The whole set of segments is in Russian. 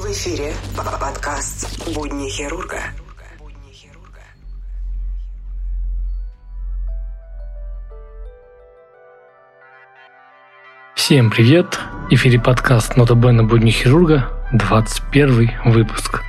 В эфире подкаст «Будни хирурга». Всем привет! В эфире подкаст «Нота Бена Будни хирурга», 21 выпуск.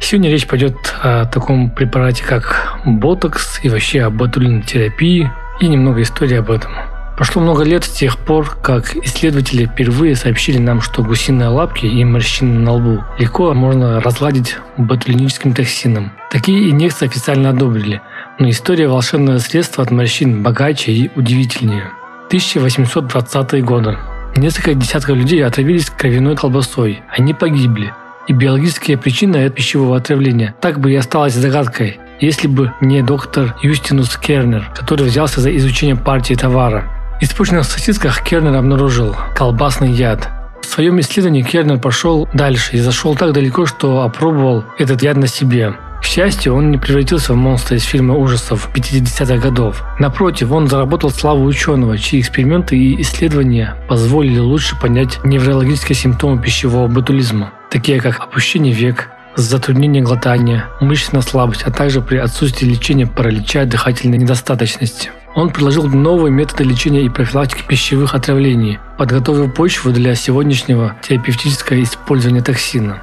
Сегодня речь пойдет о таком препарате, как ботокс и вообще о ботулинотерапии и немного истории об этом. Прошло много лет с тех пор, как исследователи впервые сообщили нам, что гусиные лапки и морщины на лбу легко можно разгладить ботулиническим токсином. Такие инъекции официально одобрили, но история волшебного средства от морщин богаче и удивительнее. 1820-е годы. Несколько десятков людей отравились кровяной колбасой. Они погибли. И биологические причины пищевого отравления так бы и осталась загадкой, если бы не доктор Юстинус Кернер, который взялся за изучение партии товара. В испорченных сосисках Кернер обнаружил колбасный яд. В своем исследовании Кернер пошел дальше и зашел так далеко, что опробовал этот яд на себе. К счастью, он не превратился в монстра из фильма ужасов 50-х годов. Напротив, он заработал славу ученого, чьи эксперименты и исследования позволили лучше понять неврологические симптомы пищевого ботулизма, такие как опущение век, затруднение глотания, мышечная слабость, а также при отсутствии лечения паралича дыхательной недостаточности. Он предложил новые методы лечения и профилактики пищевых отравлений, подготовил почву для сегодняшнего терапевтического использования токсина.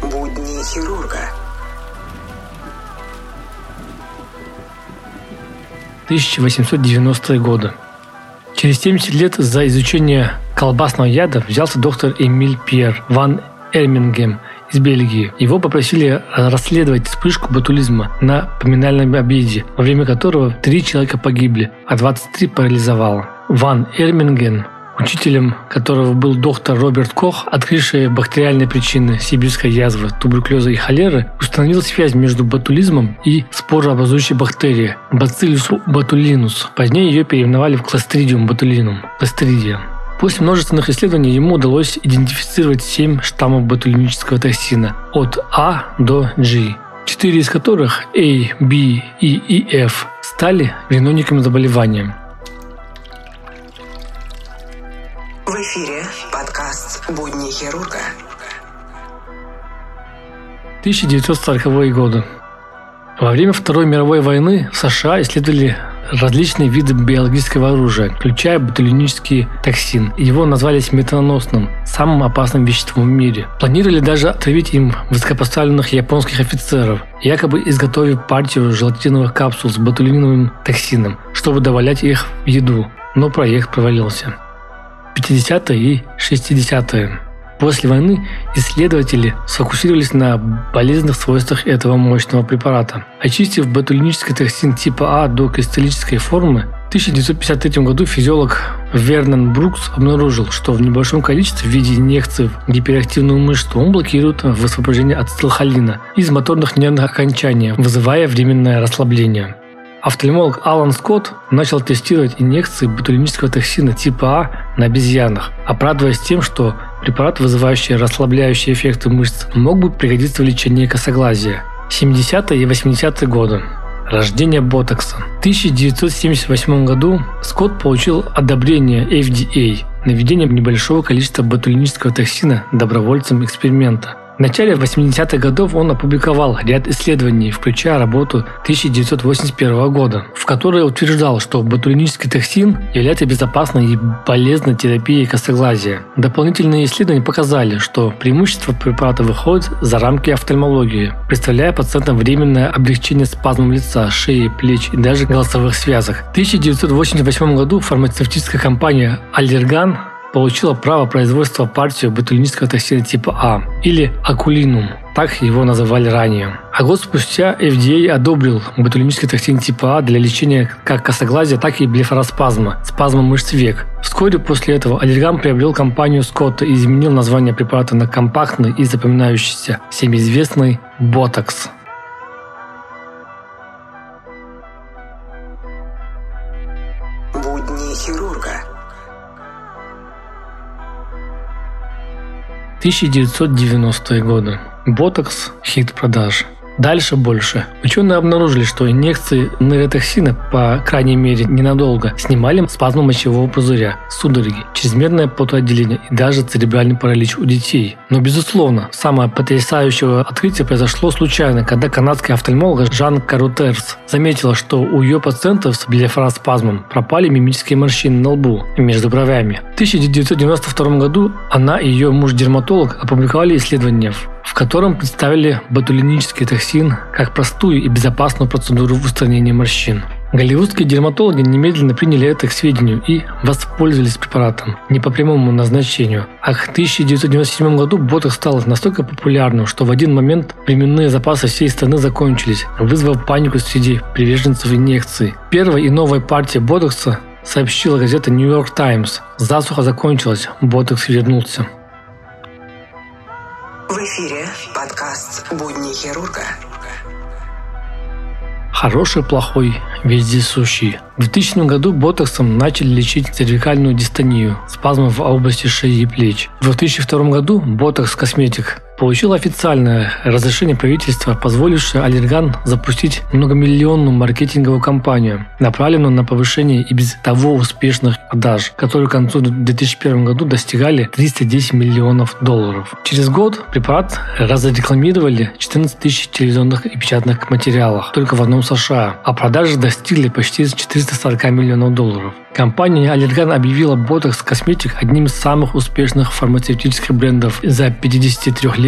Будни хирурга. 1890-е годы. Через 70 лет за изучение колбасного яда взялся доктор Эмиль Пьер ван Эрмингем из Бельгии. Его попросили расследовать вспышку ботулизма на поминальном обеде, во время которого три человека погибли, а 23 парализовало. Ван Эрминген учителем которого был доктор Роберт Кох, открывший бактериальные причины сибирской язвы, туберкулеза и холеры, установил связь между ботулизмом и спорообразующей бактерией Bacillus botulinus. Позднее ее переименовали в Clostridium botulinum. Clostridia. После множественных исследований ему удалось идентифицировать семь штаммов ботулинического токсина от А до G, четыре из которых A, B, E и F стали виновниками заболевания. В эфире подкаст «Будни хирурга». 1940-е годы. Во время Второй мировой войны в США исследовали различные виды биологического оружия, включая ботулинический токсин. Его назвали сметаноносным, самым опасным веществом в мире. Планировали даже отравить им высокопоставленных японских офицеров, якобы изготовив партию желатиновых капсул с ботулиновым токсином, чтобы добавлять их в еду. Но проект провалился. 50-е и 60-е. После войны исследователи сфокусировались на болезненных свойствах этого мощного препарата. Очистив ботулинический токсин типа А до кристаллической формы, в 1953 году физиолог Вернон Брукс обнаружил, что в небольшом количестве в виде инъекций в гиперактивную мышцу он блокирует высвобождение ацетилхолина из моторных нервных окончаний, вызывая временное расслабление. Офтальмолог Алан Скотт начал тестировать инъекции ботулинического токсина типа А на обезьянах, оправдываясь тем, что препарат, вызывающий расслабляющие эффекты мышц, мог бы пригодиться в лечении косоглазия. 70-е и 80-е годы. Рождение ботокса. В 1978 году Скотт получил одобрение FDA на введение небольшого количества ботулинического токсина добровольцам эксперимента. В начале 80-х годов он опубликовал ряд исследований, включая работу 1981 года, в которой утверждал, что ботулинический токсин является безопасной и полезной терапией косоглазия. Дополнительные исследования показали, что преимущества препарата выходят за рамки офтальмологии, представляя пациентам временное облегчение спазмом лица, шеи, плеч и даже голосовых связок. В 1988 году фармацевтическая компания Allergan получила право производства партию ботулинического токсина типа А или акулинум, так его называли ранее. А год спустя FDA одобрил ботулинический токсин типа А для лечения как косоглазия, так и блефароспазма, спазма мышц век. Вскоре после этого Аллерган приобрел компанию Скотта и изменил название препарата на компактный и запоминающийся, всем известный Ботокс. Будни хирурга. 1990-е годы. Ботокс – хит продаж. Дальше больше. Ученые обнаружили, что инъекции нейротоксина, по крайней мере ненадолго, снимали спазмы мочевого пузыря, судороги, чрезмерное потоотделение и даже церебральный паралич у детей. Но, безусловно, самое потрясающее открытие произошло случайно, когда канадский офтальмолог Жан Карутерс заметила, что у ее пациентов с блефараспазмом пропали мимические морщины на лбу и между бровями. В 1992 году она и ее муж-дерматолог опубликовали исследования, в котором представили ботулинический токсин как простую и безопасную процедуру устранения морщин. Голливудские дерматологи немедленно приняли это к сведению и воспользовались препаратом не по прямому назначению. А к 1997 году ботокс стал настолько популярным, что в один момент временные запасы всей страны закончились, вызвав панику среди приверженцев инъекций. Первая и новая партия ботокса сообщила газета New York Times. Засуха закончилась, ботокс вернулся. В эфире подкаст «Будни хирурга». Хороший, плохой, вездесущий. В 2000 году ботоксом начали лечить цервикальную дистонию, спазмы в области шеи и плеч. В 2002 году ботокс косметик получил официальное разрешение правительства, позволившее Аллерган запустить многомиллионную маркетинговую кампанию, направленную на повышение и без того успешных продаж, которые к концу 2001 году достигали 310 миллионов долларов. Через год препарат разрекламировали 14 тысяч телевизионных и печатных материалах только в одном США, а продажи достигли почти 440 миллионов долларов. Компания Allergan объявила Botox Cosmetic одним из самых успешных фармацевтических брендов за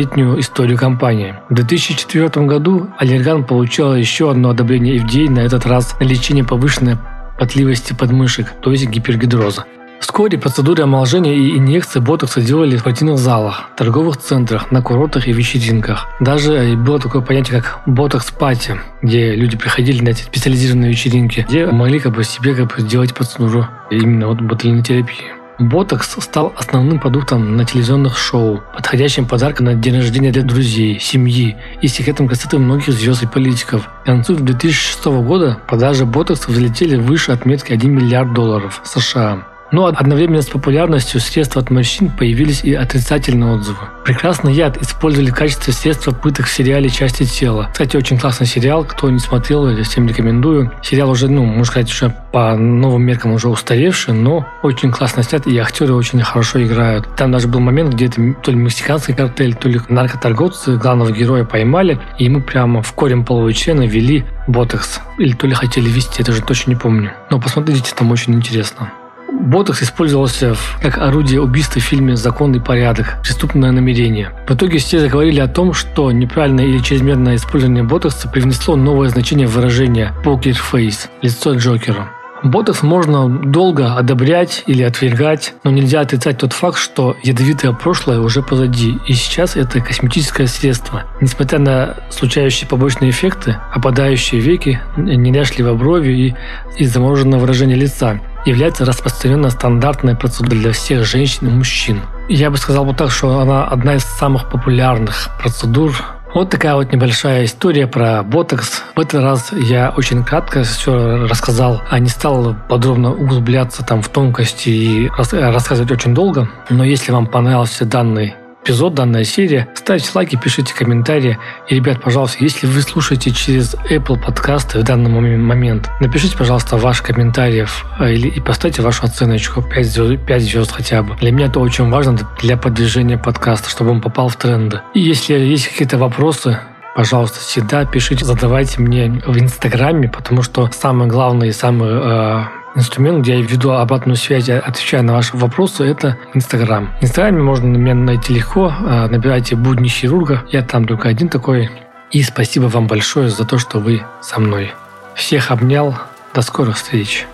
53-летнюю историю компании. В 2004 году Allergan получила еще одно одобрение FDA, на этот раз на лечение повышенной потливости подмышек, то есть гипергидроза. Вскоре процедуры омоложения и инъекции ботокса делали в спортивных залах, торговых центрах, на курортах и вечеринках. Даже было такое понятие, как ботокс-пати, где люди приходили на эти специализированные вечеринки, где могли как бы себе как бы сделать процедуру именно вот ботулинотерапии. Ботокс стал основным продуктом на телевизионных шоу, подходящим подарком на день рождения для друзей, семьи и секретом красоты многих звезд и политиков. К концу 2006 года продажи ботокса взлетели выше отметки 1 миллиард долларов США. Но одновременно с популярностью средств от морщин появились и отрицательные отзывы. Прекрасный яд использовали в качестве средства пыток в сериале «Части тела». Кстати, очень классный сериал, кто не смотрел, я всем рекомендую. Сериал уже, ну, можно сказать, уже по новым меркам уже устаревший, но очень классно снят, и актеры очень хорошо играют. Там даже был момент, где это то ли мексиканский картель, то ли наркоторговцы главного героя поймали, и ему прямо в корень половой члена ввели ботокс. Или то ли хотели ввести, это же точно не помню. Но посмотрите, там очень интересно. Ботокс использовался как орудие убийства в фильме «Закон и порядок. Преступное намерение». В итоге все заговорили о том, что неправильное или чрезмерное использование ботокса привнесло новое значение выражения «покер фейс» – лицо Джокера. Ботокс можно долго одобрять или отвергать, но нельзя отрицать тот факт, что ядовитое прошлое уже позади, и сейчас это косметическое средство. Несмотря на случающиеся побочные эффекты, опадающие веки, неряшливые брови и, и замороженное выражение лица, является распространенной стандартной процедурой для всех женщин и мужчин. Я бы сказал вот так, что она одна из самых популярных процедур вот такая вот небольшая история про ботокс. В этот раз я очень кратко все рассказал, а не стал подробно углубляться там в тонкости и рассказывать очень долго. Но если вам понравился данный эпизод, данная серия. Ставьте лайки, пишите комментарии. И, ребят, пожалуйста, если вы слушаете через Apple подкасты в данный момент, напишите, пожалуйста, ваш комментарий э, или, и поставьте вашу оценочку 5 звезд, 5 звезд хотя бы. Для меня это очень важно для продвижения подкаста, чтобы он попал в тренды. И если есть какие-то вопросы, пожалуйста, всегда пишите, задавайте мне в Инстаграме, потому что самое главное и самое э, инструмент, где я веду обратную связь, отвечаю на ваши вопросы, это Инстаграм. В Инстаграме можно меня найти легко, а, набирайте «Будни хирурга», я там только один такой. И спасибо вам большое за то, что вы со мной. Всех обнял, до скорых встреч.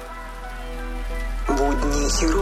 Будни хирурга.